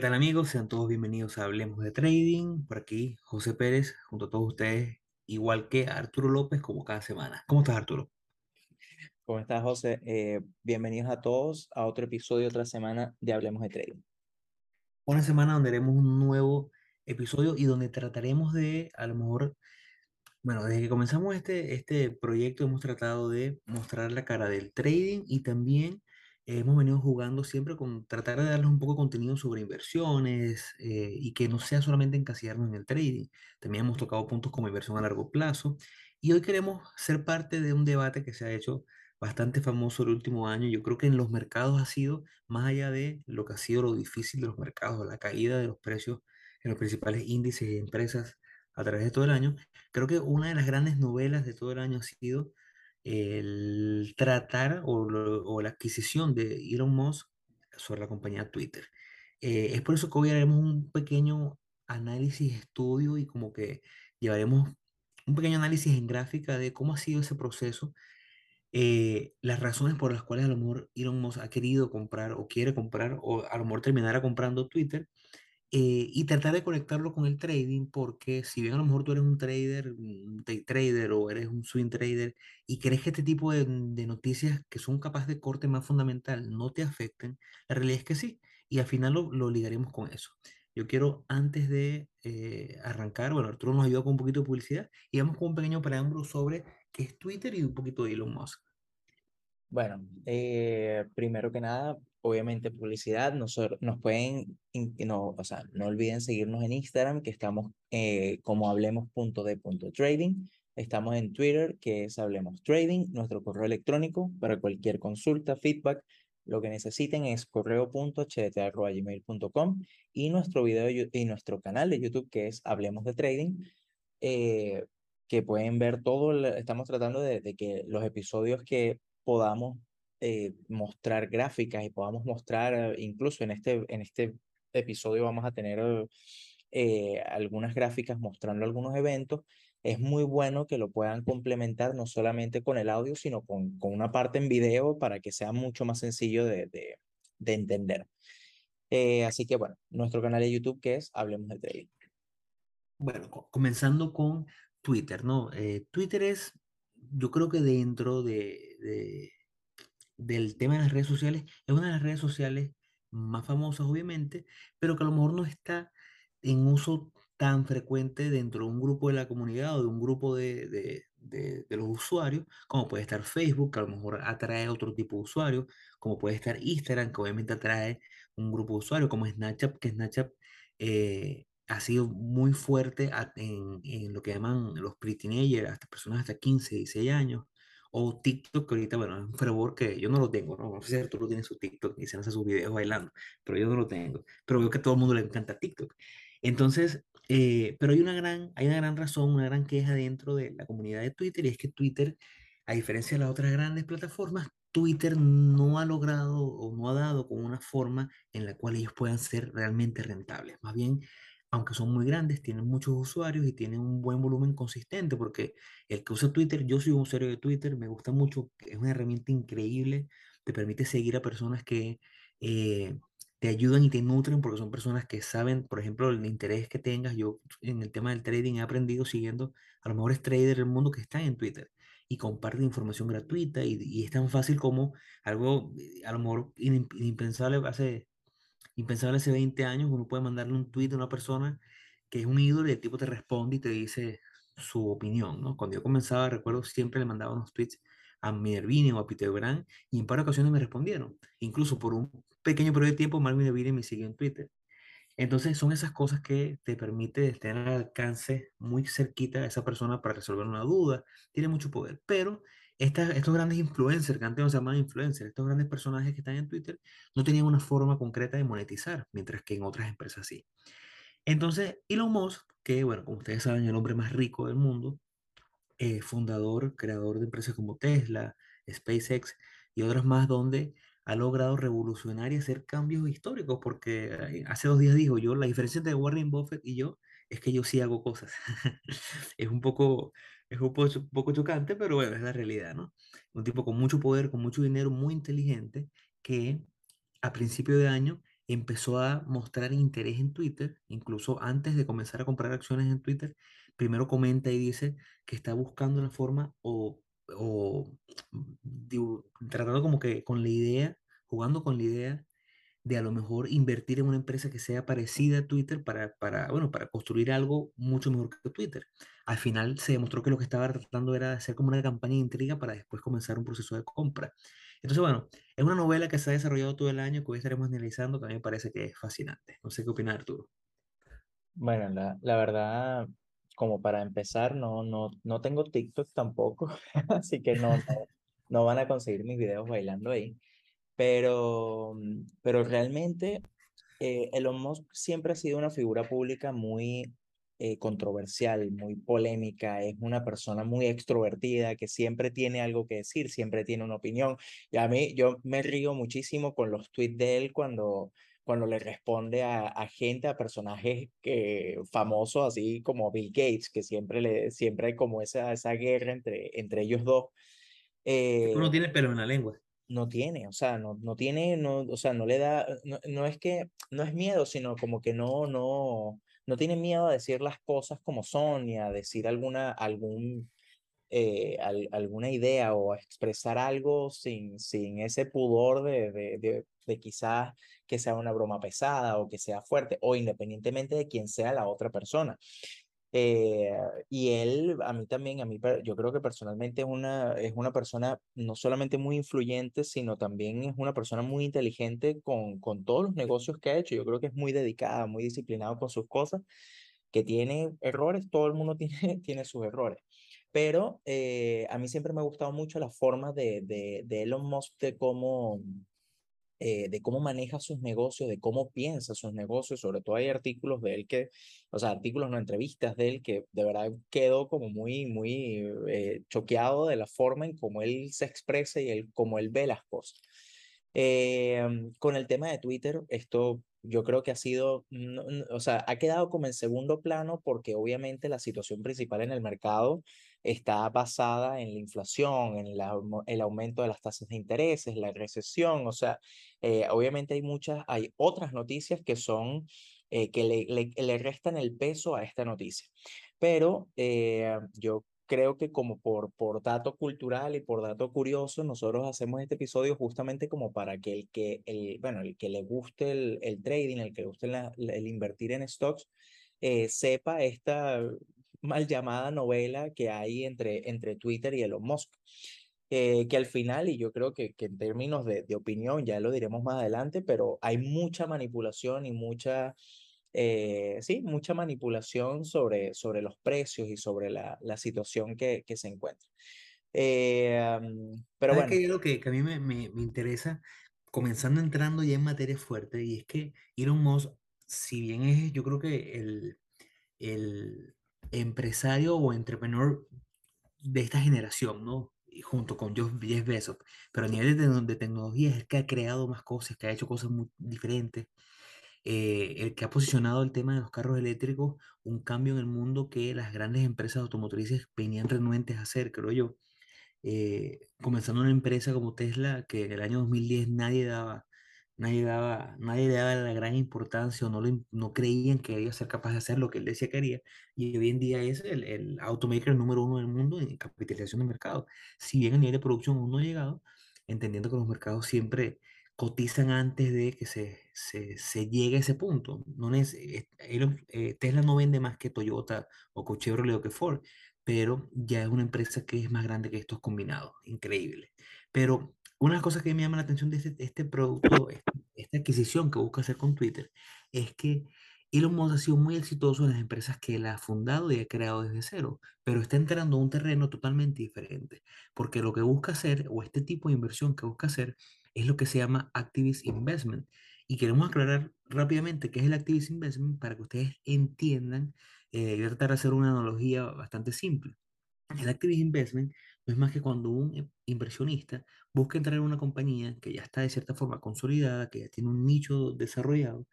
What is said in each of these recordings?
¿qué tal amigos? Sean todos bienvenidos a Hablemos de Trading. Por aquí, José Pérez, junto a todos ustedes, igual que Arturo López, como cada semana. ¿Cómo estás, Arturo? ¿Cómo estás, José? Eh, bienvenidos a todos a otro episodio, otra semana de Hablemos de Trading. Una semana donde haremos un nuevo episodio y donde trataremos de, a lo mejor, bueno, desde que comenzamos este, este proyecto hemos tratado de mostrar la cara del trading y también hemos venido jugando siempre con tratar de darles un poco de contenido sobre inversiones eh, y que no sea solamente encasillarnos en el trading. También hemos tocado puntos como inversión a largo plazo y hoy queremos ser parte de un debate que se ha hecho bastante famoso el último año. Yo creo que en los mercados ha sido, más allá de lo que ha sido lo difícil de los mercados, la caída de los precios en los principales índices y empresas a través de todo el año, creo que una de las grandes novelas de todo el año ha sido el tratar o, lo- o la adquisición de Elon Musk sobre la compañía Twitter. Eh, es por eso que hoy haremos un pequeño análisis, estudio y como que llevaremos un pequeño análisis en gráfica de cómo ha sido ese proceso, eh, las razones por las cuales a lo mejor Elon Musk ha querido comprar o quiere comprar o a lo mejor terminará comprando Twitter eh, y tratar de conectarlo con el trading, porque si bien a lo mejor tú eres un trader, un day trader o eres un swing trader y crees que este tipo de, de noticias que son capaces de corte más fundamental no te afecten, la realidad es que sí, y al final lo, lo ligaremos con eso. Yo quiero, antes de eh, arrancar, bueno, Arturo nos ayuda con un poquito de publicidad y vamos con un pequeño preámbulo sobre qué es Twitter y un poquito de Elon Musk. Bueno, eh, primero que nada, obviamente publicidad, nos, nos pueden, no, o sea, no olviden seguirnos en Instagram, que estamos eh, como hablemos.de.trading. Estamos en Twitter, que es Hablemos Trading, nuestro correo electrónico para cualquier consulta, feedback, lo que necesiten es correo.ht.gmail.com y nuestro video y nuestro canal de YouTube, que es Hablemos de Trading. eh, que pueden ver todo, estamos tratando de, de que los episodios que podamos eh, mostrar gráficas y podamos mostrar, eh, incluso en este, en este episodio vamos a tener eh, algunas gráficas mostrando algunos eventos, es muy bueno que lo puedan complementar no solamente con el audio, sino con, con una parte en video para que sea mucho más sencillo de, de, de entender. Eh, así que bueno, nuestro canal de YouTube que es Hablemos de Trading. Bueno, co- comenzando con Twitter, ¿no? Eh, Twitter es, yo creo que dentro de, de- del tema de las redes sociales, es una de las redes sociales más famosas, obviamente, pero que a lo mejor no está en uso tan frecuente dentro de un grupo de la comunidad o de un grupo de, de- de- los usuarios, como puede estar Facebook, que a lo mejor atrae otro tipo de usuarios, como puede estar Instagram, que obviamente atrae un grupo de usuarios, como Snapchat, que Snapchat eh, ha sido muy fuerte a- en, en lo que llaman los pre-teenagers, hasta personas hasta 15, 16 años o TikTok, que ahorita, bueno, es un fervor que yo no lo tengo, ¿no? No sé si Arturo tiene su TikTok y se hace sus videos bailando, pero yo no lo tengo. Pero veo que a todo el mundo le encanta TikTok. Entonces, eh, pero hay una gran, hay una gran razón, una gran queja dentro de la comunidad de Twitter y es que Twitter, a diferencia de las otras grandes plataformas, Twitter no ha logrado o no ha dado con una forma en la cual ellos puedan ser realmente rentables. Más bien, aunque son muy grandes, tienen muchos usuarios y tienen un buen volumen consistente, porque el que usa Twitter, yo soy un usuario de Twitter, me gusta mucho, es una herramienta increíble, te permite seguir a personas que eh, te ayudan y te nutren, porque son personas que saben, por ejemplo, el interés que tengas. Yo en el tema del trading he aprendido siguiendo a los mejores traders del mundo que están en Twitter y comparten información gratuita y, y es tan fácil como algo eh, a lo mejor impensable hace Impensable hace 20 años, uno puede mandarle un tweet a una persona que es un ídolo y el tipo te responde y te dice su opinión, ¿no? Cuando yo comenzaba, recuerdo, siempre le mandaba unos tweets a Minervini o a Peter Brand y en par ocasiones me respondieron. Incluso por un pequeño periodo de tiempo, Mark Minervini me siguió en Twitter. Entonces son esas cosas que te permite tener al alcance muy cerquita a esa persona para resolver una duda. Tiene mucho poder. Pero estos grandes influencers, que antes no se llamaban influencers, estos grandes personajes que están en Twitter, no tenían una forma concreta de monetizar, mientras que en otras empresas sí. Entonces, Elon Musk, que bueno, como ustedes saben, el hombre más rico del mundo, eh, fundador, creador de empresas como Tesla, SpaceX y otras más, donde ha logrado revolucionar y hacer cambios históricos, porque hace dos días dijo yo, la diferencia entre Warren Buffett y yo es que yo sí hago cosas. es un poco, es un poco, un poco chocante, pero bueno, es la realidad, ¿no? Un tipo con mucho poder, con mucho dinero, muy inteligente, que a principio de año empezó a mostrar interés en Twitter, incluso antes de comenzar a comprar acciones en Twitter, primero comenta y dice que está buscando la forma o, o digo, tratando como que con la idea, jugando con la idea de a lo mejor invertir en una empresa que sea parecida a Twitter para, para, bueno, para construir algo mucho mejor que Twitter. Al final se demostró que lo que estaba tratando era hacer como una campaña de intriga para después comenzar un proceso de compra. Entonces, bueno, es una novela que se ha desarrollado todo el año, que hoy estaremos analizando, que a mí me parece que es fascinante. No sé qué opina Arturo. Bueno, la, la verdad, como para empezar, no, no, no tengo TikTok tampoco, así que no, no, no van a conseguir mis videos bailando ahí. Pero, mm, pero realmente eh, Elon Musk siempre ha sido una figura pública muy eh, controversial, muy polémica, es una persona muy extrovertida que siempre tiene algo que decir, siempre tiene una opinión. Y a mí, yo me río muchísimo con los tweets de él cuando, cuando le responde a, a gente, a personajes que, famosos, así como Bill Gates, que siempre, le, siempre hay como esa, esa guerra entre, entre ellos dos. Uno Eh, tiene pelo en la lengua. No tiene, o sea, no, no tiene, no, o sea, no le da, no, no es que, no es miedo, sino como que no, no, no tiene miedo a decir las cosas como son y a decir alguna, algún, eh, al- alguna idea o a expresar algo sin, sin ese pudor de, de, de, de quizás que sea una broma pesada o que sea fuerte o independientemente de quién sea la otra persona. Eh, y él, a mí también, a mí, yo creo que personalmente es una, es una persona no solamente muy influyente, sino también es una persona muy inteligente con, con todos los negocios que ha hecho. Yo creo que es muy dedicada, muy disciplinado con sus cosas, que tiene errores, todo el mundo tiene, tiene sus errores. Pero eh, a mí siempre me ha gustado mucho la forma de, de, de Elon Musk de cómo, eh, de cómo maneja sus negocios, de cómo piensa sus negocios, sobre todo hay artículos de él que, o sea, artículos, no entrevistas de él que de verdad quedó como muy, muy eh, choqueado de la forma en cómo él se expresa y el, cómo él ve las cosas. Eh, con el tema de Twitter, esto yo creo que ha sido, o sea, ha quedado como en segundo plano porque obviamente la situación principal en el mercado está basada en la inflación, en la el aumento de las tasas de intereses, la recesión, o sea, eh, obviamente hay muchas, hay otras noticias que son, eh, que le, le, le restan el peso a esta noticia. Pero eh, yo creo que como por, por dato cultural y por dato curioso, nosotros hacemos este episodio justamente como para que el que, el, bueno, el que le guste el, el trading, el que le guste la- el invertir en stocks, eh, sepa esta mal llamada novela que hay entre, entre Twitter y Elon Musk. Eh, que al final, y yo creo que, que en términos de, de opinión, ya lo diremos más adelante, pero hay mucha manipulación y mucha, eh, sí, mucha manipulación sobre, sobre los precios y sobre la, la situación que, que se encuentra. Eh, pero ¿Sabes bueno? Hay algo que, que a mí me, me, me interesa, comenzando entrando ya en materia fuerte, y es que Elon Musk, si bien es, yo creo que el, el empresario o entrepreneur de esta generación, ¿no? Y junto con Jeff Bezos, pero a nivel de, de tecnología es el que ha creado más cosas, que ha hecho cosas muy diferentes, eh, el que ha posicionado el tema de los carros eléctricos, un cambio en el mundo que las grandes empresas automotrices venían renuentes a hacer, creo yo eh, comenzando una empresa como Tesla, que en el año 2010 nadie daba, nadie daba, nadie daba la gran importancia o no, lo no creían que iba a ser capaz de hacer lo que él decía que haría, y hoy en día es el, el automaker número uno del mundo en capitalización de mercado. Si bien a nivel de producción aún no ha llegado, entendiendo que los mercados siempre cotizan antes de que se, se, se llegue a ese punto. No es, eh, eh, Tesla no vende más que Toyota o Chevrolet o que Ford pero ya es una empresa que es más grande que estos combinados, increíble. Pero una de las cosas que me llama la atención de este, este producto, esta adquisición que busca hacer con Twitter, es que Elon Musk ha sido muy exitoso en las empresas que él ha fundado y ha creado desde cero, pero está entrando a un terreno totalmente diferente, porque lo que busca hacer, o este tipo de inversión que busca hacer, es lo que se llama Activist Investment. Y queremos aclarar rápidamente qué es el Activist Investment para que ustedes entiendan eh, voy a tratar de hacer una analogía bastante simple. El activist investment no es más que cuando un eh, inversionista busca entrar en una compañía que ya está de cierta forma consolidada, que ya tiene un nicho desarrollado,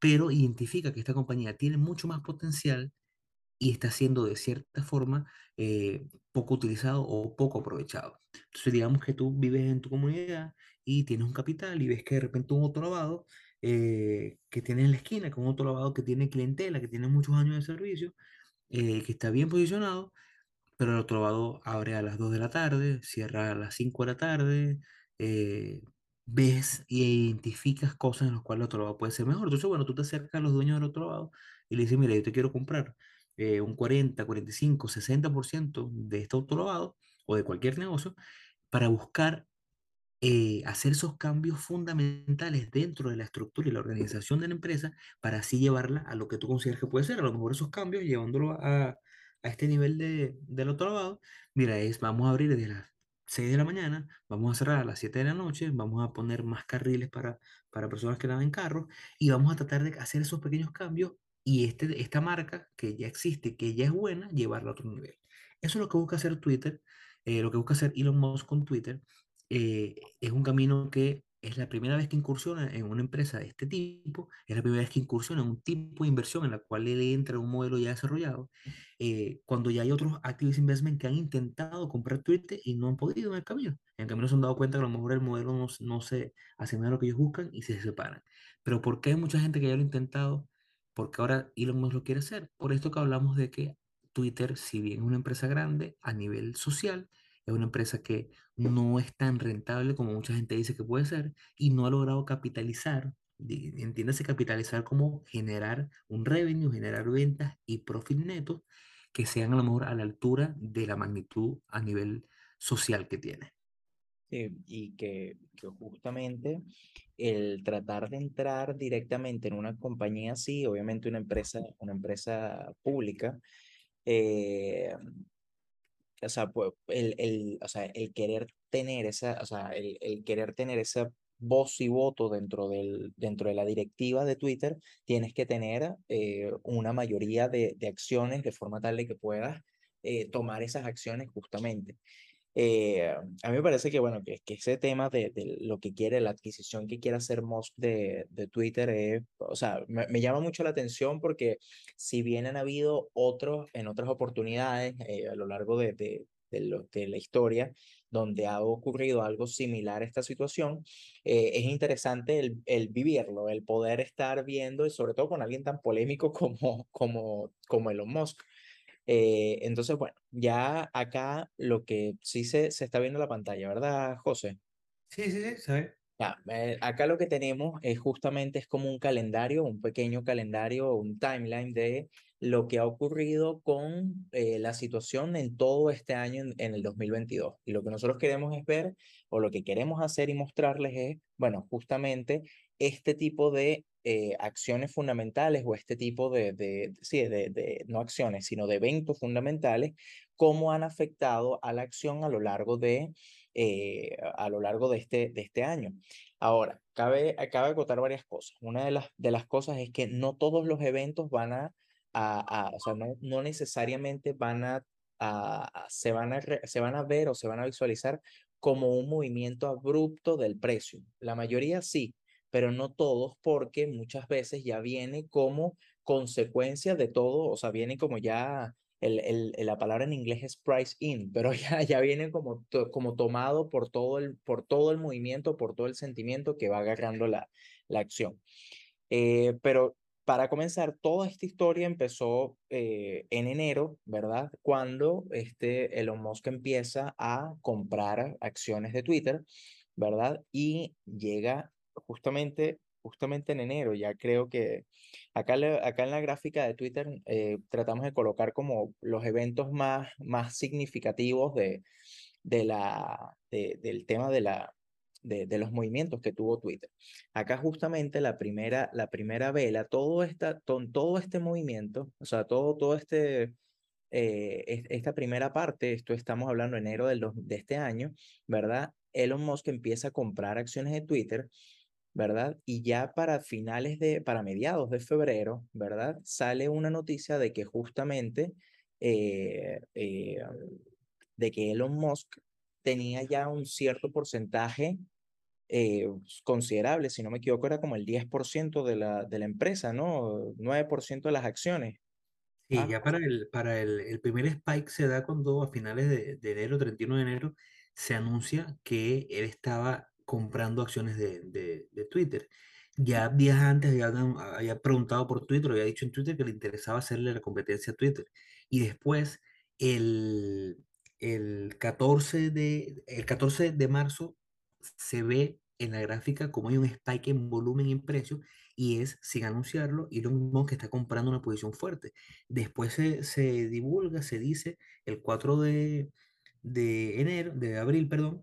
pero identifica que esta compañía tiene mucho más potencial y está siendo de cierta forma eh, poco utilizado o poco aprovechado. Entonces, digamos que tú vives en tu comunidad y tienes un capital y ves que de repente un otro lavado eh, que tiene en la esquina, con otro lavado que tiene clientela, que tiene muchos años de servicio, eh, que está bien posicionado, pero el otro lado abre a las 2 de la tarde, cierra a las 5 de la tarde, eh, ves y identificas cosas en las cuales el otro lado puede ser mejor. Entonces, bueno, tú te acercas a los dueños del otro lado y le dices, mira, yo te quiero comprar eh, un 40, 45, 60% de este otro lavado o de cualquier negocio para buscar eh, hacer esos cambios fundamentales dentro de la estructura y la organización de la empresa para así llevarla a lo que tú consideras que puede ser. A lo mejor esos cambios, llevándolo a, a este nivel de, del otro lado, mira, es vamos a abrir desde las 6 de la mañana, vamos a cerrar a las 7 de la noche, vamos a poner más carriles para, para personas que van en carro y vamos a tratar de hacer esos pequeños cambios y este, esta marca que ya existe, que ya es buena, llevarla a otro nivel. Eso es lo que busca hacer Twitter, eh, lo que busca hacer Elon Musk con Twitter eh, es un camino que es la primera vez que incursiona en una empresa de este tipo, es la primera vez que incursiona en un tipo de inversión en la cual él entra en un modelo ya desarrollado, eh, cuando ya hay otros activist investment que han intentado comprar Twitter y no han podido en el camino. En el camino se han dado cuenta que a lo mejor el modelo no, no se asemeja a lo que ellos buscan y se separan. Pero ¿por qué hay mucha gente que ya lo ha intentado? Porque ahora Elon Musk lo quiere hacer. Por esto que hablamos de que Twitter, si bien es una empresa grande a nivel social, es una empresa que no es tan rentable como mucha gente dice que puede ser y no ha logrado capitalizar, entiéndase capitalizar como generar un revenue, generar ventas y profit netos que sean a lo mejor a la altura de la magnitud a nivel social que tiene. Sí, y que, justamente el tratar de entrar directamente en una compañía así, obviamente una empresa, una empresa pública, eh, o sea, pues, el, el, o sea, el querer tener esa, o sea, el, el, querer tener esa voz y voto dentro, del, dentro de la directiva de Twitter, tienes que tener eh, una mayoría de, de, acciones de forma tal de que puedas eh, tomar esas acciones justamente. Eh, a mí me parece que, bueno, que, que ese tema de, de, lo que quiere, la adquisición que quiere hacer Musk de, de Twitter, es, o sea, me, me, llama mucho la atención porque si bien han habido otros, en otras oportunidades eh, a lo largo de, de, de, lo, de, la historia, donde ha ocurrido algo similar a esta situación, eh, es interesante el, el, vivirlo, el poder estar viendo, y sobre todo con alguien tan polémico como, como, como Elon Musk. Eh, entonces, bueno, ya acá lo que sí se, se está viendo en la pantalla, ¿verdad, José? Sí, sí, sí, se ve. Ya, eh, acá lo que tenemos es justamente es como un calendario, un pequeño calendario, un timeline de lo que ha ocurrido con eh, la situación en todo este año, en, en, el 2022. Y lo que nosotros queremos es ver, o lo que queremos hacer y mostrarles es, bueno, justamente este tipo de eh, acciones fundamentales o este tipo de, de, sí, de, de, no acciones, sino de eventos fundamentales, cómo han afectado a la acción a lo largo de, eh, a lo largo de este, de este año. Ahora, cabe, cabe acotar varias cosas. Una de las, de las cosas es que no todos los eventos van a, a, o sea, no, no necesariamente van a, a, se, van a se van a ver o se van a visualizar como un movimiento abrupto del precio. La mayoría sí, pero no todos porque muchas veces ya viene como consecuencia de todo, o sea, viene como ya, el, el, la palabra en inglés es price in, pero ya, ya viene como, como tomado por todo, el, por todo el movimiento, por todo el sentimiento que va agarrando la, la acción. Eh, pero para comenzar, toda esta historia empezó eh, en enero, ¿verdad? Cuando este Elon Musk empieza a comprar acciones de Twitter, ¿verdad? Y llega justamente, justamente en enero, ya creo que acá, acá en la gráfica de Twitter eh, tratamos de colocar como los eventos más, más significativos de, de la, de, del tema de, la, de, de, los movimientos que tuvo Twitter. Acá justamente la primera, la primera vela, todo, esta, todo, este movimiento, o sea, todo, todo este... Eh, esta primera parte, esto estamos hablando enero del, de este año, ¿verdad? Elon Musk empieza a comprar acciones de Twitter ¿verdad? Y ya para finales de, para mediados de febrero, ¿verdad? Sale una noticia de que justamente, eh, eh, de que Elon Musk tenía ya un cierto porcentaje eh, considerable, si no me equivoco, era como el 10% de la, de la empresa, ¿no? 9% de las acciones. Sí, ah. ya para, el, para el, el, primer spike se da cuando a finales de, de enero, 31 de enero, se anuncia que él estaba comprando acciones de, de, de, Twitter. ya días antes había, había preguntado por Twitter, había dicho en Twitter que le interesaba hacerle la competencia a Twitter. Y después, el, el 14 de, el 14 de marzo, se ve en la gráfica como hay un spike en volumen y en precio, y es, sin anunciarlo, Elon Musk está comprando una posición fuerte. Después se, se divulga, se dice, el 4 de, de enero, de abril, perdón,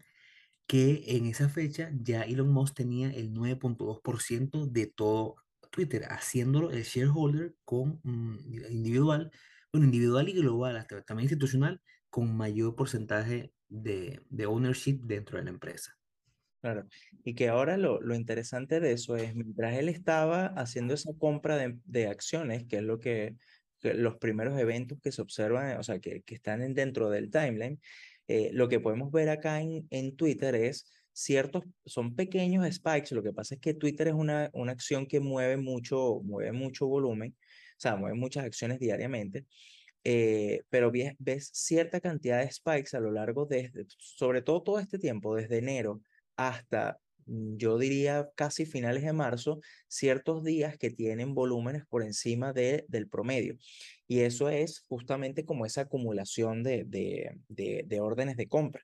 que en esa fecha ya Elon Musk tenía el 9.2% de todo Twitter, haciéndolo el shareholder con mm, individual, bueno, individual y global, hasta también institucional, con mayor porcentaje de, de ownership dentro de la empresa. Claro, y que ahora lo, lo interesante de eso es, mientras él estaba haciendo esa compra de, de acciones, que es lo que, que los primeros eventos que se observan, o sea, que, que están dentro del timeline, eh, lo que podemos ver acá en, en Twitter es ciertos, son pequeños spikes, lo que pasa es que Twitter es una, una acción que mueve mucho, mueve mucho volumen, o sea, mueve muchas acciones diariamente, eh, pero ves, ves cierta cantidad de spikes a lo largo de, sobre todo todo este tiempo, desde enero hasta, mm, yo diría, casi finales de marzo, ciertos días que tienen volúmenes por encima de, del promedio. Y eso es justamente como esa acumulación de, de, de, de órdenes de compra.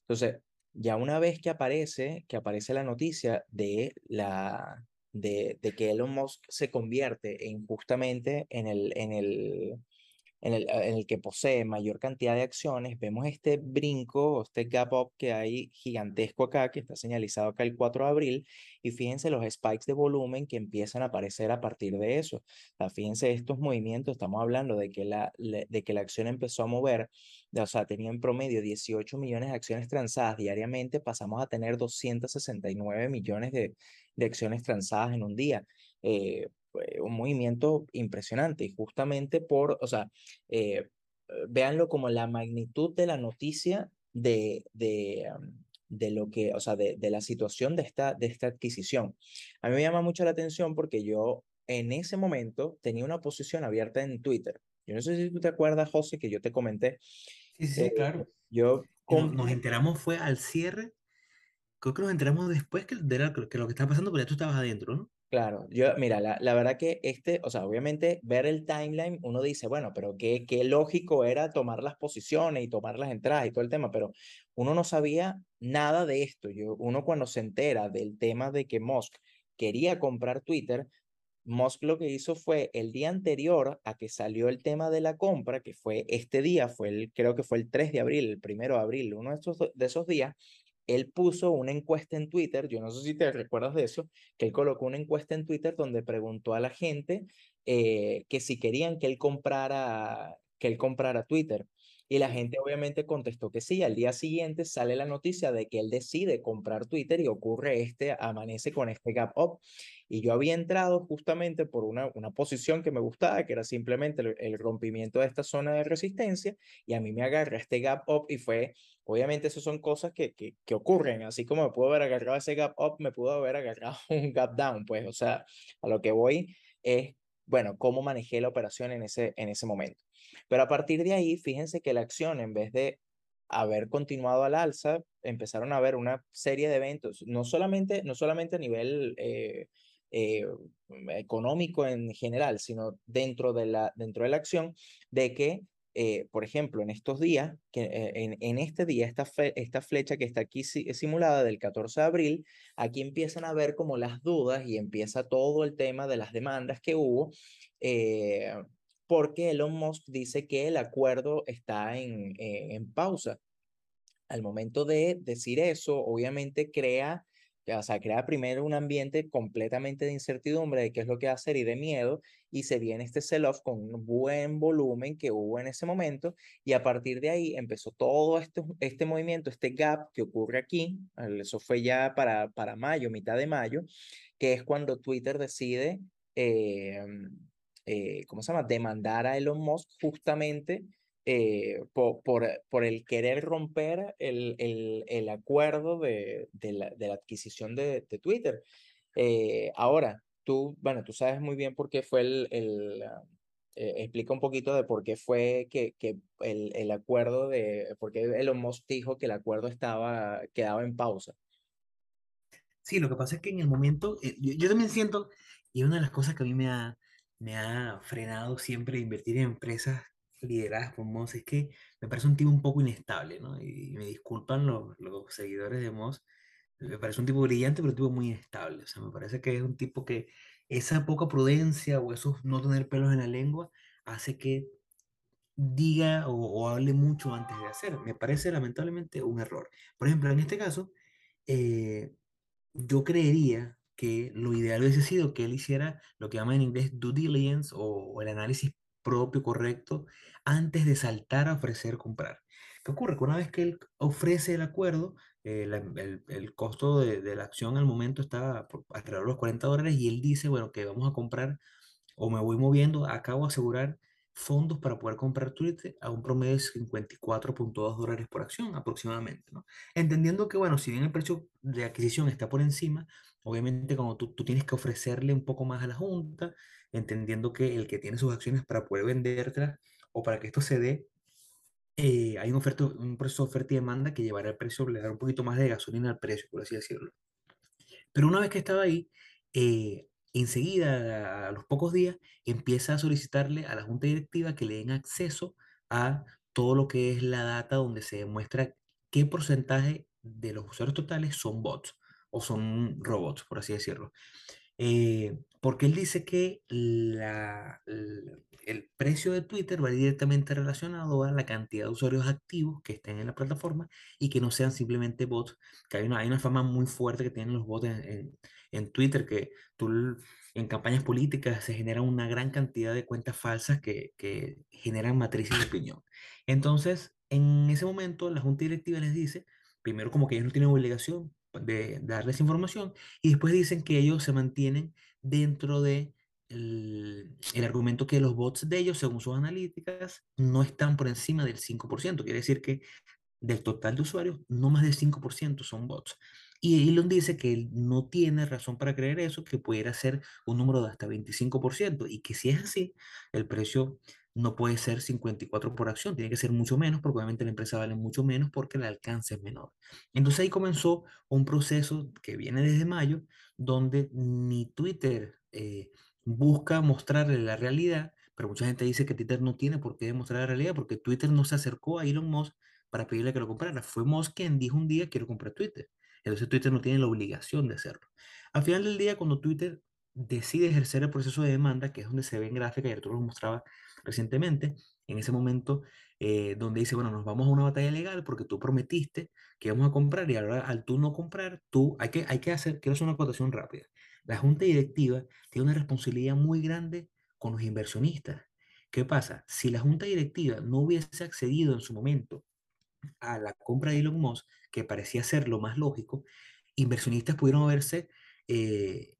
Entonces, ya una vez que aparece, que aparece la noticia de la de, de que Elon Musk se convierte en justamente en el, en el, en el, que posee mayor cantidad de acciones, vemos este brinco, este gap up que hay gigantesco acá, que está señalizado acá el 4 de abril, y fíjense los spikes de volumen que empiezan a aparecer a partir de eso. O sea, fíjense estos movimientos, estamos hablando de que la, de que la acción empezó a mover, o sea, tenía en promedio 18 millones de acciones transadas diariamente, pasamos a tener 269 millones de, de acciones transadas en un día. Eh, un movimiento impresionante y justamente por, o sea, eh, véanlo como la magnitud de la noticia de, de, de lo que, o sea, de, de, la situación de esta, de esta adquisición. A mí me llama mucho la atención porque yo en ese momento tenía una posición abierta en Twitter. Yo no sé si tú te acuerdas, José, que yo te comenté. Sí, sí, eh, claro. Yo con... nos enteramos fue al cierre, creo que nos enteramos después que, de la, que lo que estaba pasando, pero ya tú estabas adentro, ¿no? Claro, yo, mira, la, la, verdad que este, o sea, obviamente ver el timeline, uno dice, bueno, pero qué, qué lógico era tomar las posiciones y tomar las entradas y todo el tema, pero uno no sabía nada de esto. Yo, uno cuando se entera del tema de que Musk quería comprar Twitter, Musk lo que hizo fue el día anterior a que salió el tema de la compra, que fue este día, fue el, creo que fue el 3 de abril, el primero de abril, uno de esos, de esos días, él puso una encuesta en Twitter, yo no sé si te recuerdas de eso, que él colocó una encuesta en Twitter donde preguntó a la gente eh, que si querían que él comprara, que él comprara Twitter. Y la gente obviamente contestó que sí. Al día siguiente sale la noticia de que él decide comprar Twitter y ocurre este, amanece con este gap up. Y yo había entrado justamente por una, una posición que me gustaba, que era simplemente el, rompimiento de esta zona de resistencia. Y a mí me agarra este gap up y fue, obviamente, eso son cosas que, que, que ocurren. Así como me pudo haber agarrado ese gap up, me pudo haber agarrado un gap down. Pues, o sea, a lo que voy es, bueno, cómo manejé la operación en ese, en ese momento. Pero a partir de ahí, fíjense que la acción, en vez de haber continuado al alza, empezaron a haber una serie de eventos, no solamente, no solamente a nivel eh, eh, económico en general, sino dentro de la, dentro de la acción, de que, eh, por ejemplo, en estos días, que, eh, en, en, este día, esta, fe, esta flecha que está aquí simulada del 14 de abril, aquí empiezan a ver como las dudas y empieza todo el tema de las demandas que hubo. Eh, porque Elon Musk dice que el acuerdo está en, en, en, pausa. Al momento de decir eso, obviamente crea, o sea, crea primero un ambiente completamente de incertidumbre de qué es lo que va a hacer y de miedo, y se viene este sell-off con un buen volumen que hubo en ese momento, y a partir de ahí empezó todo este, este movimiento, este gap que ocurre aquí, eso fue ya para, para mayo, mitad de mayo, que es cuando Twitter decide... Eh, eh, ¿cómo se llama?, demandar a Elon Musk justamente eh, por, por, por, el querer romper el, el, el acuerdo de, de, la, de, la, adquisición de, de Twitter. Eh, ahora, tú, bueno, tú sabes muy bien por qué fue el, el eh, explica un poquito de por qué fue que, que el, el acuerdo de, por qué Elon Musk dijo que el acuerdo estaba, quedaba en pausa. Sí, lo que pasa es que en el momento, eh, yo, yo también siento, y una de las cosas que a mí me ha, me ha frenado siempre de invertir en empresas lideradas por Moz es que me parece un tipo un poco inestable, ¿no? Y, me disculpan los, los seguidores de Moz, me parece un tipo brillante, pero un tipo muy inestable. O sea, me parece que es un tipo que esa poca prudencia o eso no tener pelos en la lengua hace que diga o, o hable mucho antes de hacer. Me parece lamentablemente un error. Por ejemplo, en este caso, eh, yo creería que lo ideal hubiese sido que él hiciera lo que llaman en inglés due diligence o, el análisis propio correcto antes de saltar a ofrecer comprar. ¿Qué ocurre? Que una vez que él ofrece el acuerdo, eh, el, el costo de, la acción al momento está alrededor de los 40 dólares y él dice, bueno, que vamos a comprar o me voy moviendo, acabo de asegurar fondos para poder comprar Twitter a un promedio de 54.2 dólares por acción aproximadamente, ¿no? Entendiendo que, bueno, si bien el precio de adquisición está por encima, obviamente cuando tú, tú tienes que ofrecerle un poco más a la junta, entendiendo que el que tiene sus acciones para poder vendértelas o para que esto se dé, eh, hay un, oferta, un proceso de oferta y demanda que llevará el precio, le dará un poquito más de gasolina al precio, por así decirlo. Pero una vez que estaba ahí, eh, enseguida, a los pocos días, empieza a solicitarle a la junta directiva que le den acceso a todo lo que es la data donde se demuestra qué porcentaje de los usuarios totales son bots o son robots, por así decirlo. Eh, porque él dice que el precio de Twitter va directamente relacionado a la cantidad de usuarios activos que estén en la plataforma y que no sean simplemente bots, que hay una, hay una fama muy fuerte que tienen los bots en, en- en Twitter, que tú en campañas políticas se genera una gran cantidad de cuentas falsas que, que generan matrices de opinión. Entonces, en ese momento, la junta directiva les dice, primero como que ellos no tienen obligación de darles información, y después dicen que ellos se mantienen dentro de el, el argumento que los bots de ellos, según sus analíticas, no están por encima del 5%. Quiere decir que del total de usuarios, no más del 5% son bots. Y Elon dice que él no tiene razón para creer eso, que pudiera ser un número de hasta 25%, y que si es así, el precio no puede ser 54 por acción, tiene que ser mucho menos, porque obviamente la empresa vale mucho menos porque el alcance es menor. Entonces ahí comenzó un proceso que viene desde mayo, donde ni Twitter eh, busca mostrarle la realidad, pero mucha gente dice que Twitter no tiene por qué demostrar la realidad, porque Twitter no se acercó a Elon Musk para pedirle que lo comprara. Fue Musk quien dijo un día quiero comprar Twitter. Entonces Twitter no tiene la obligación de hacerlo. Al final del día, cuando Twitter decide ejercer el proceso de demanda, que es donde se ve en gráfica, y Arturo lo mostraba recientemente, en ese momento eh, donde dice, bueno, nos vamos a una batalla legal porque tú prometiste que íbamos a comprar y ahora al tú no comprar, tú, hay que, hay que hacer, quiero hacer una acotación rápida. La junta directiva tiene una responsabilidad muy grande con los inversionistas. ¿Qué pasa? Si la junta directiva no hubiese accedido en su momento a la compra de Elon Musk, que parecía ser lo más lógico, inversionistas pudieron haberse, eh,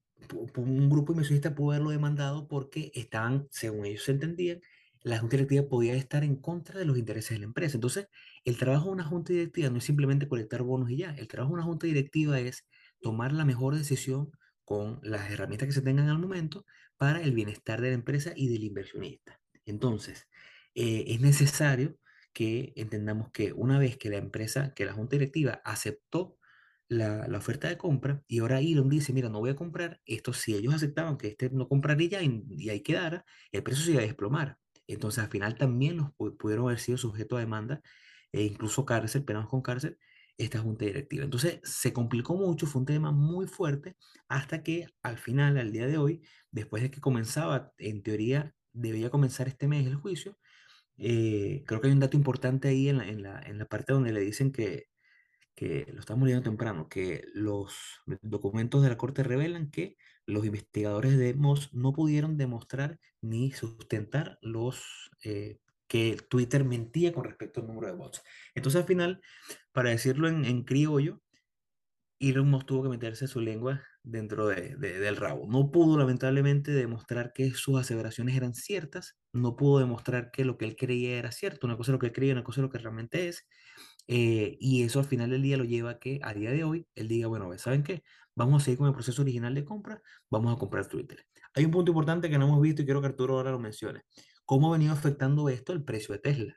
un grupo de inversionistas pudo haberlo demandado porque estaban, según ellos se entendían, la junta directiva podía estar en contra de los intereses de la empresa. Entonces, el trabajo de una junta directiva no es simplemente colectar bonos y ya. El trabajo de una junta directiva es tomar la mejor decisión con las herramientas que se tengan al momento para el bienestar de la empresa y del inversionista. Entonces, eh, es necesario que entendamos que una vez que la empresa, que la junta directiva aceptó la, la oferta de compra y ahora Elon dice, mira, no voy a comprar, esto si ellos aceptaban que este no compraría y, y ahí quedara, el precio se iba a desplomar. Entonces al final también los pu- pudieron haber sido sujetos a demanda e incluso cárcel, penados con cárcel, esta junta directiva. Entonces se complicó mucho, fue un tema muy fuerte, hasta que al final, al día de hoy, después de que comenzaba, en teoría, debía comenzar este mes el juicio, eh, creo que hay un dato importante ahí en la, en la, en la parte donde le dicen que, que lo estamos leyendo temprano, que los documentos de la Corte revelan que los investigadores de Moss no pudieron demostrar ni sustentar los eh, que Twitter mentía con respecto al número de bots. Entonces al final, para decirlo en, en criollo, Elon Musk tuvo que meterse su lengua dentro de, de- del rabo. No pudo, lamentablemente, demostrar que sus aseveraciones eran ciertas, no pudo demostrar que lo que él creía era cierto. Una cosa es lo que él creía, una cosa es lo que realmente es. eh, y eso al final del día lo lleva a que a día de hoy él diga, bueno, ¿saben qué? Vamos a seguir con el proceso original de compra, vamos a comprar Twitter. Hay un punto importante que no hemos visto y quiero que Arturo ahora lo mencione. ¿Cómo ha venido afectando esto el precio de Tesla?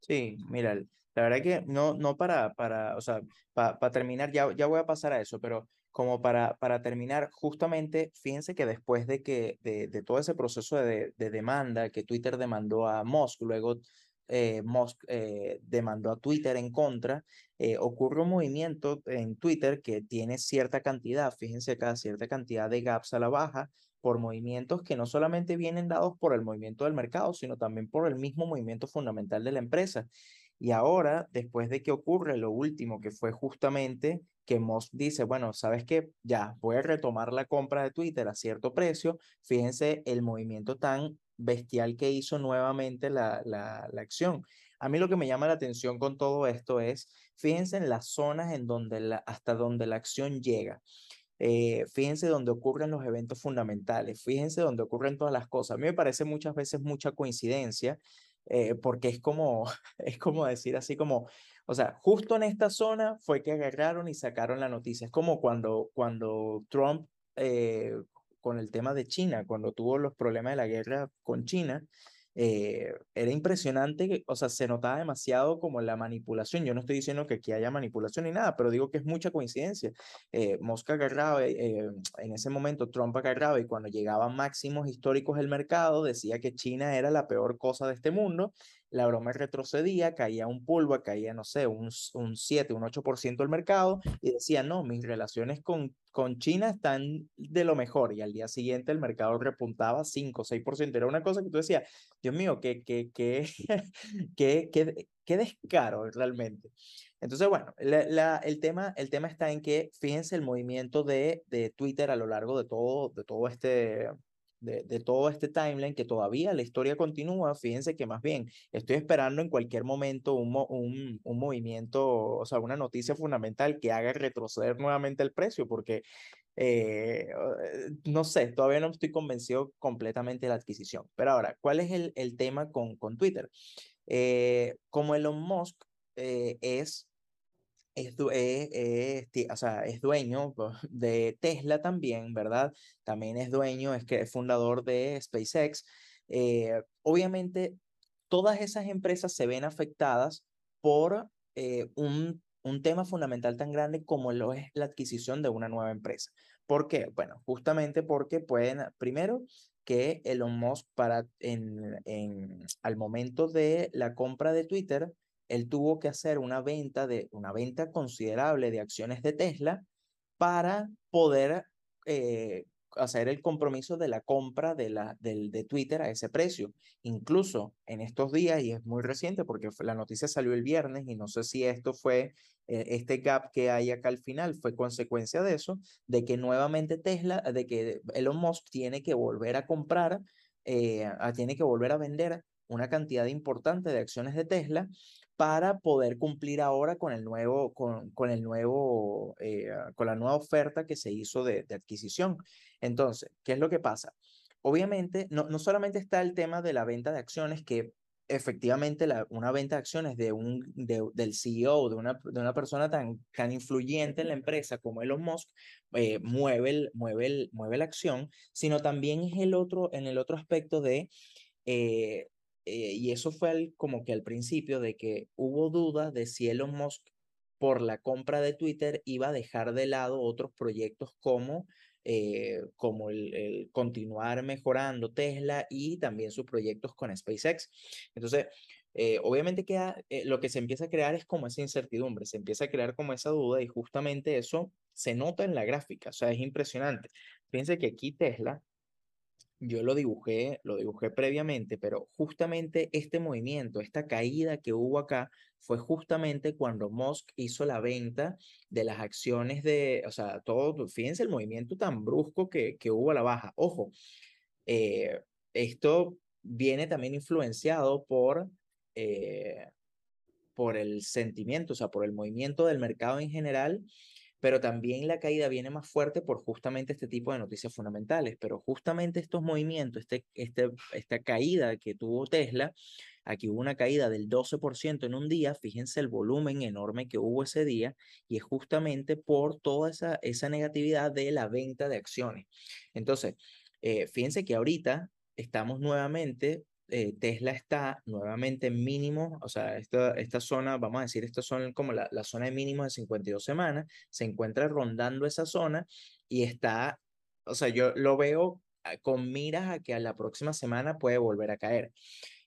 Sí, mira, la verdad que no, no para, para, o sea, para terminar, ya, ya voy a pasar a eso, pero como para, para terminar, justamente, fíjense que después de que de, de todo ese proceso de, de, demanda que Twitter demandó a Musk, luego eh, eh, demandó a Twitter en contra, eh, ocurre un movimiento en Twitter que tiene cierta cantidad, fíjense acá, cierta cantidad de gaps a la baja por movimientos que no solamente vienen dados por el movimiento del mercado, sino también por el mismo movimiento fundamental de la empresa. Y ahora, después de que ocurre lo último, que fue justamente que Musk dice, bueno, ¿sabes qué? Ya, voy a retomar la compra de Twitter a cierto precio. Fíjense el movimiento tan bestial que hizo nuevamente la, la, la acción. A mí lo que me llama la atención con todo esto es, fíjense en las zonas en donde la, hasta donde la acción llega. Eh, fíjense donde ocurren los eventos fundamentales, fíjense donde ocurren todas las cosas. A mí me parece muchas veces mucha coincidencia, eh, porque es como, es como decir así como, o sea, justo en esta zona fue que agarraron y sacaron la noticia. Es como cuando, cuando Trump, eh, con el tema de China, cuando tuvo los problemas de la guerra con China, eh, era impresionante, o sea, se notaba demasiado como la manipulación. Yo no estoy diciendo que aquí haya manipulación ni nada, pero digo que es mucha coincidencia. Eh, Mosca agarraba, en ese momento Trump agarraba y cuando llegaban máximos históricos del mercado decía que China era la peor cosa de este mundo la broma retrocedía, caía un pulvo, caía, no sé, un, un 7, un 8% del mercado y decía, no, mis relaciones con, con China están de lo mejor y al día siguiente el mercado repuntaba 5, 6%. Era una cosa que tú decías, Dios mío, qué, qué, qué, qué, qué, qué descaro realmente. Entonces, bueno, la, la, el, tema, el tema está en que fíjense el movimiento de, de Twitter a lo largo de todo, de todo este de, todo este timeline que todavía la historia continúa, fíjense que más bien estoy esperando en cualquier momento un, un, un movimiento, o sea, una noticia fundamental que haga retroceder nuevamente el precio, porque eh, no sé, todavía no estoy convencido completamente de la adquisición. Pero ahora, ¿cuál es el, el tema con, con Twitter? Eh, como Elon Musk eh, es es, o sea, es dueño de Tesla también, ¿verdad? También es dueño, es que es fundador de SpaceX. Eh, obviamente, todas esas empresas se ven afectadas por eh, un, un tema fundamental tan grande como lo es la adquisición de una nueva empresa. ¿Por qué? Bueno, justamente porque pueden, primero, que Elon Musk para en, en, al momento de la compra de Twitter, él tuvo que hacer una venta, de, una venta considerable de acciones de Tesla para poder eh, hacer el compromiso de la compra de, la, del, de Twitter a ese precio. Incluso en estos días, y es muy reciente porque la noticia salió el viernes y no sé si esto fue, eh, este gap que hay acá al final fue consecuencia de eso, de que nuevamente Tesla, de que Elon Musk tiene que volver a comprar, eh, tiene que volver a vender una cantidad importante de acciones de Tesla para poder cumplir ahora con el nuevo, con, con el nuevo, eh, con la nueva oferta que se hizo de, de, adquisición. Entonces, ¿qué es lo que pasa? Obviamente, no, no solamente está el tema de la venta de acciones, que efectivamente la, una venta de acciones de un, de, del CEO, de una, de una persona tan, tan influyente en la empresa como Elon Musk, eh, mueve, el, mueve, el, mueve la acción, sino también es el otro, en el otro aspecto de eh, eh, y eso fue como que al principio de que hubo dudas de si Elon Musk por la compra de Twitter iba a dejar de lado otros proyectos como, eh, como el, el, continuar mejorando Tesla y también sus proyectos con SpaceX. Entonces, eh, obviamente queda, eh, lo que se empieza a crear es como esa incertidumbre, se empieza a crear como esa duda y justamente eso se nota en la gráfica, o sea, es impresionante. Fíjense que aquí Tesla yo lo dibujé, lo dibujé previamente, pero justamente este movimiento, esta caída que hubo acá, fue justamente cuando Musk hizo la venta de las acciones de, o sea, todo, fíjense el movimiento tan brusco que, que hubo a la baja. Ojo, eh, esto viene también influenciado por, eh, por el sentimiento, o sea, por el movimiento del mercado en general pero también la caída viene más fuerte por justamente este tipo de noticias fundamentales, pero justamente estos movimientos, este, este, esta caída que tuvo Tesla, aquí hubo una caída del 12% en un día, fíjense el volumen enorme que hubo ese día, y es justamente por toda esa, esa negatividad de la venta de acciones. Entonces, eh, fíjense que ahorita estamos nuevamente eh, Tesla está nuevamente en mínimo, o sea, esta, esta zona, vamos a decir, estas son como la, la zona de mínimo de 52 semanas, se encuentra rondando esa zona y está, o sea, yo lo veo ah, con miras a que a la próxima semana puede volver a caer.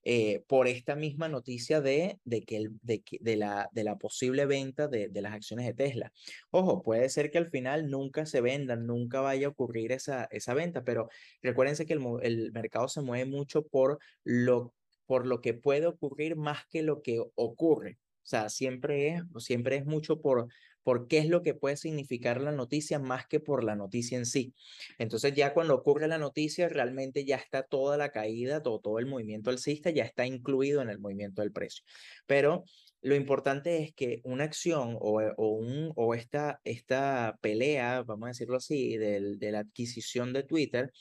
Eh, por esta misma noticia de, de, que el, de, de, la, de la posible venta de, de, las acciones de Tesla. Ojo, puede ser que al final nunca se vendan, nunca vaya a ocurrir esa, esa venta, pero recuérdense que el, el mercado se mueve mucho por lo, por lo que puede ocurrir más que lo que ocurre. O sea, siempre es, siempre es mucho por, por qué es lo que puede significar la noticia más que por la noticia en sí. Entonces ya cuando ocurre la noticia, realmente ya está toda la caída, todo, todo el movimiento alcista ya está incluido en el movimiento del precio. Pero lo importante es que una acción o, o, un, o esta, esta pelea, vamos a decirlo así, del, de la adquisición de Twitter,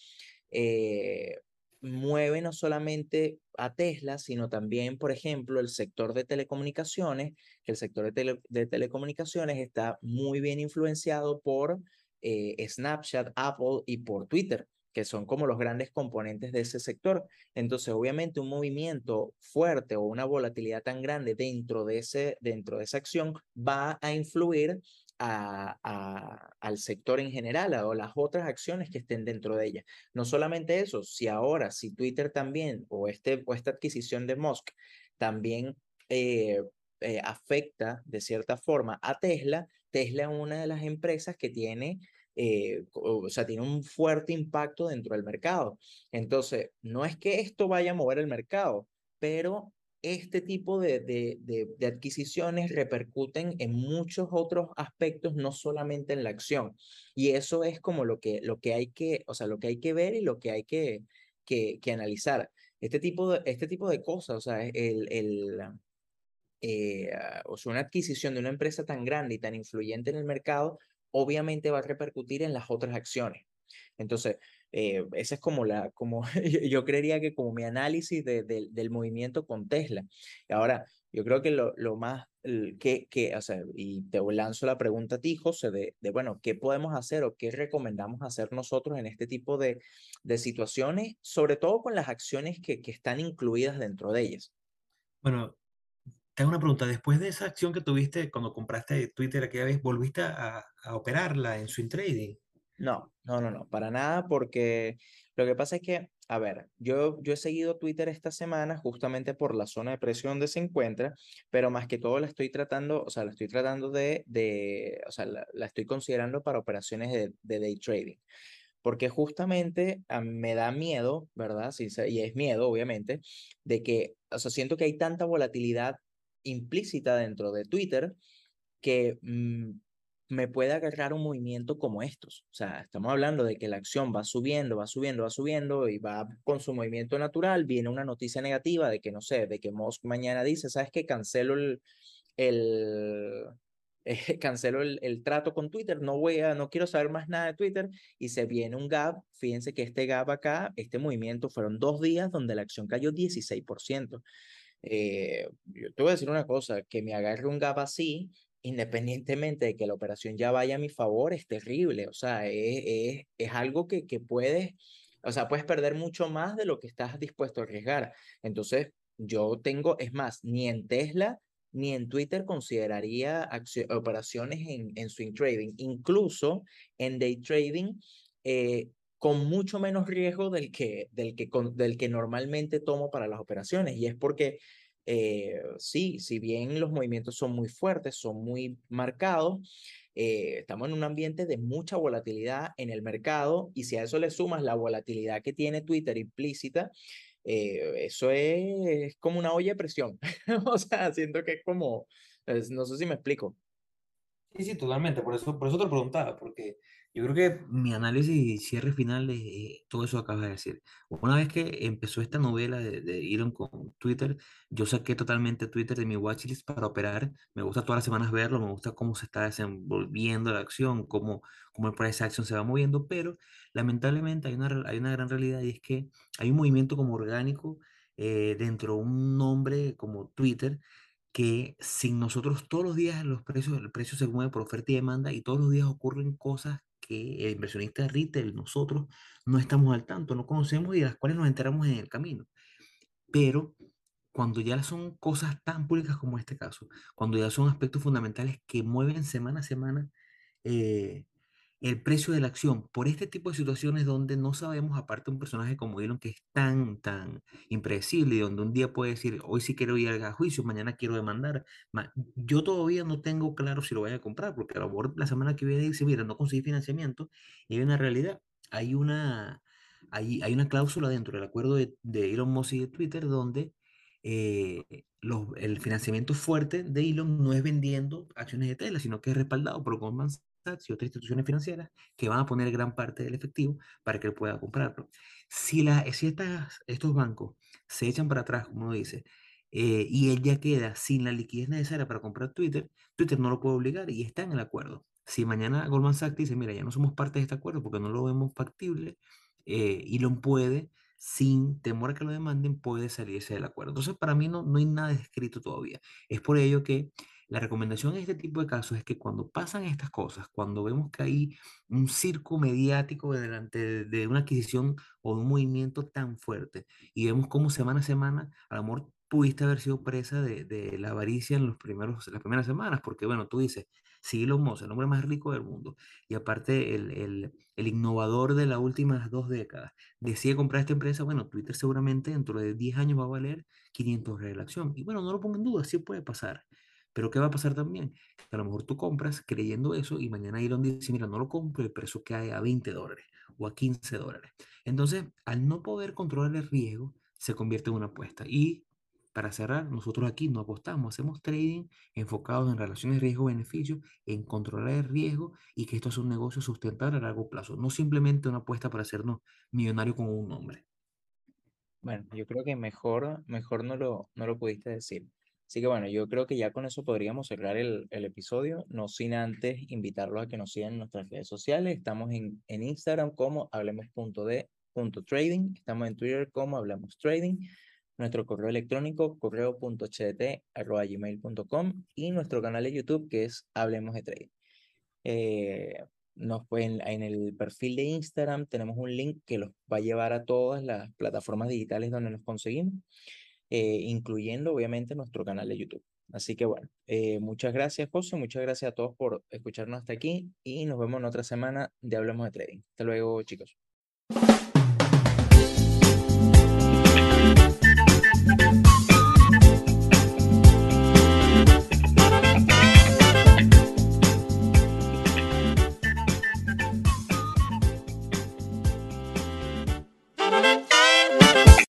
eh, mueve no solamente a Tesla, sino también, por ejemplo, el sector de telecomunicaciones, el sector de, tele, de telecomunicaciones está muy bien influenciado por eh, Snapchat, Apple y por Twitter que son como los grandes componentes de ese sector. Entonces, obviamente, un movimiento fuerte o una volatilidad tan grande dentro de, ese, dentro de esa acción va a influir a, al sector en general o las otras acciones que estén dentro de ella. No solamente eso, si ahora, si Twitter también o, este, o esta adquisición de Musk también eh, eh, afecta de cierta forma a Tesla, Tesla es una de las empresas que tiene eh, o sea, tiene un fuerte impacto dentro del mercado. Entonces, no es que esto vaya a mover el mercado, pero este tipo de, de, de, de, adquisiciones repercuten en muchos otros aspectos, no solamente en la acción. Y eso es como lo que, lo que, hay, que, o sea, lo que hay que ver y lo que hay que, que, que analizar. Este tipo de, este tipo de cosas, o sea, el, el, eh, o sea, una adquisición de una empresa tan grande y tan influyente en el mercado, obviamente va a repercutir en las otras acciones. Entonces, eh, es como la, como yo creería que como mi análisis de, de, del movimiento con Tesla. Ahora, yo creo que lo, lo más que, que, o sea, y te lanzo la pregunta a ti, José, de, de, bueno, ¿qué podemos hacer o qué recomendamos hacer nosotros en este tipo de, de situaciones, sobre todo con las acciones que, que están incluidas dentro de ellas? Bueno, te hago una pregunta. Después de esa acción que tuviste cuando compraste Twitter aquella vez, ¿volviste a, a operarla en swing trading? No, no, no, no, para nada, porque lo que pasa es que, a ver, yo, yo he seguido Twitter esta semana justamente por la zona de presión donde se encuentra, pero más que todo la estoy tratando, o sea, la estoy tratando de, de o sea, la, estoy considerando para operaciones de, day trading porque justamente a mí me da miedo, ¿verdad? Sí, y es miedo, obviamente, de que, o sea, siento que hay tanta volatilidad implícita dentro de Twitter que mmm, me puede agarrar un movimiento como estos. O sea, estamos hablando de que la acción va subiendo, va subiendo, va subiendo y va con su movimiento natural. Viene una noticia negativa de que, no sé, de que Musk mañana dice, ¿sabes qué? Cancelo el, el, eh, cancelo el, el, trato con Twitter, no voy a, no quiero saber más nada de Twitter y se viene un gap. Fíjense que este gap acá, este movimiento fueron dos días donde la acción cayó 16%. Eh, yo te voy a decir una cosa, que me agarre un gap así, independientemente de que la operación ya vaya a mi favor, es terrible. O sea, es, es, es algo que, que puedes, o sea, puedes perder mucho más de lo que estás dispuesto a arriesgar. Entonces, yo tengo, es más, ni en Tesla ni en Twitter consideraría operaciones en, en swing trading. Incluso en day trading, eh, con mucho menos riesgo del que, del, que, del que normalmente tomo para las operaciones. Y es porque eh, sí, si bien los movimientos son muy fuertes, son muy marcados, eh, estamos en un ambiente de mucha volatilidad en el mercado y si a eso le sumas la volatilidad que tiene Twitter implícita, eh, eso es, es, como una olla de presión. o sea, siento que es como, es, no sé si me explico. Sí, sí, totalmente. Por eso, por eso te lo preguntaba, porque yo creo que mi análisis y cierre final de eh, todo eso que acabas de decir. Una vez que empezó esta novela de, de Elon con Twitter, yo saqué totalmente Twitter de mi watchlist para operar. Me gusta todas las semanas verlo, me gusta cómo se está desenvolviendo la acción, cómo, cómo el precio de acción se va moviendo, pero lamentablemente hay una, hay una gran realidad y es que hay un movimiento como orgánico eh, dentro de un nombre como Twitter que sin nosotros todos los días los precios, el precio se mueve por oferta y demanda y todos los días ocurren cosas que el inversionista retail, nosotros, no estamos al tanto, no conocemos y de las cuales nos enteramos en el camino. pero cuando ya son cosas tan públicas como este caso, cuando ya son aspectos fundamentales que mueven semana a semana eh, el precio de la acción por este tipo de situaciones donde no sabemos, aparte un personaje como Elon que es tan, tan impredecible y donde un día puede decir, hoy sí quiero ir a juicio, mañana quiero demandar. Ma- Yo todavía no tengo claro si lo voy a comprar, porque a lo mejor la semana que viene dice, mira, no conseguí financiamiento y hay una realidad, hay una, hay, hay una cláusula dentro del acuerdo de, de Elon Musk y de Twitter donde eh, los, el financiamiento fuerte de Elon no es vendiendo acciones de Tesla, sino que es respaldado por Goldman y otras instituciones financieras que van a poner gran parte del efectivo para que él pueda comprarlo. Si, la, si estas, estos bancos se echan para atrás, como dice, eh, y él ya queda sin la liquidez necesaria para comprar Twitter, Twitter no lo puede obligar y está en el acuerdo. Si mañana Goldman Sachs dice, mira, ya no somos parte de este acuerdo porque no lo vemos factible, eh, Elon puede, sin temor a que lo demanden, puede salirse del acuerdo. Entonces, para mí no, no hay nada escrito todavía. Es por ello que la recomendación en este tipo de casos es que cuando pasan estas cosas, cuando vemos que hay un circo mediático delante de, una adquisición o de un movimiento tan fuerte y vemos cómo semana a semana, a lo mejor pudiste haber sido presa de, la avaricia en los primeros, las primeras semanas, porque bueno, tú dices, sí, Elon el hombre más rico del mundo, y aparte el, innovador de las últimas dos décadas, decide comprar esta empresa, bueno, Twitter seguramente dentro de 10 años va a valer 500 dólares la acción. Y bueno, no lo pongo en duda, sí puede pasar. Pero ¿qué va a pasar también? A lo mejor tú compras creyendo eso y mañana Elon dice, mira, no lo compro, el precio cae a 20 dólares o a 15 dólares. Entonces, al no poder controlar el riesgo, se convierte en una apuesta. Y para cerrar, nosotros aquí no apostamos, hacemos trading enfocados en relaciones riesgo-beneficio, en controlar el riesgo y que esto es un negocio sustentable a largo plazo, no simplemente una apuesta para hacernos millonario con un nombre. Bueno, yo creo que mejor, mejor no lo, no lo pudiste decir. Así que bueno, yo creo que ya con eso podríamos cerrar el, el episodio, no sin antes invitarlos a que nos sigan en nuestras redes sociales. Estamos en, en Instagram como hablemos.de.trading, estamos en Twitter como hablamos trading, nuestro correo electrónico correo.cht.gmail.com y nuestro canal de YouTube que es Hablemos de Trading. Eh, nos pueden, en el perfil de Instagram tenemos un link que los va a llevar a todas las plataformas digitales donde nos conseguimos, eh, incluyendo obviamente nuestro canal de YouTube. Así que bueno, eh, muchas gracias José, muchas gracias a todos por escucharnos hasta aquí y nos vemos en otra semana de Hablemos de Trading. Hasta luego chicos.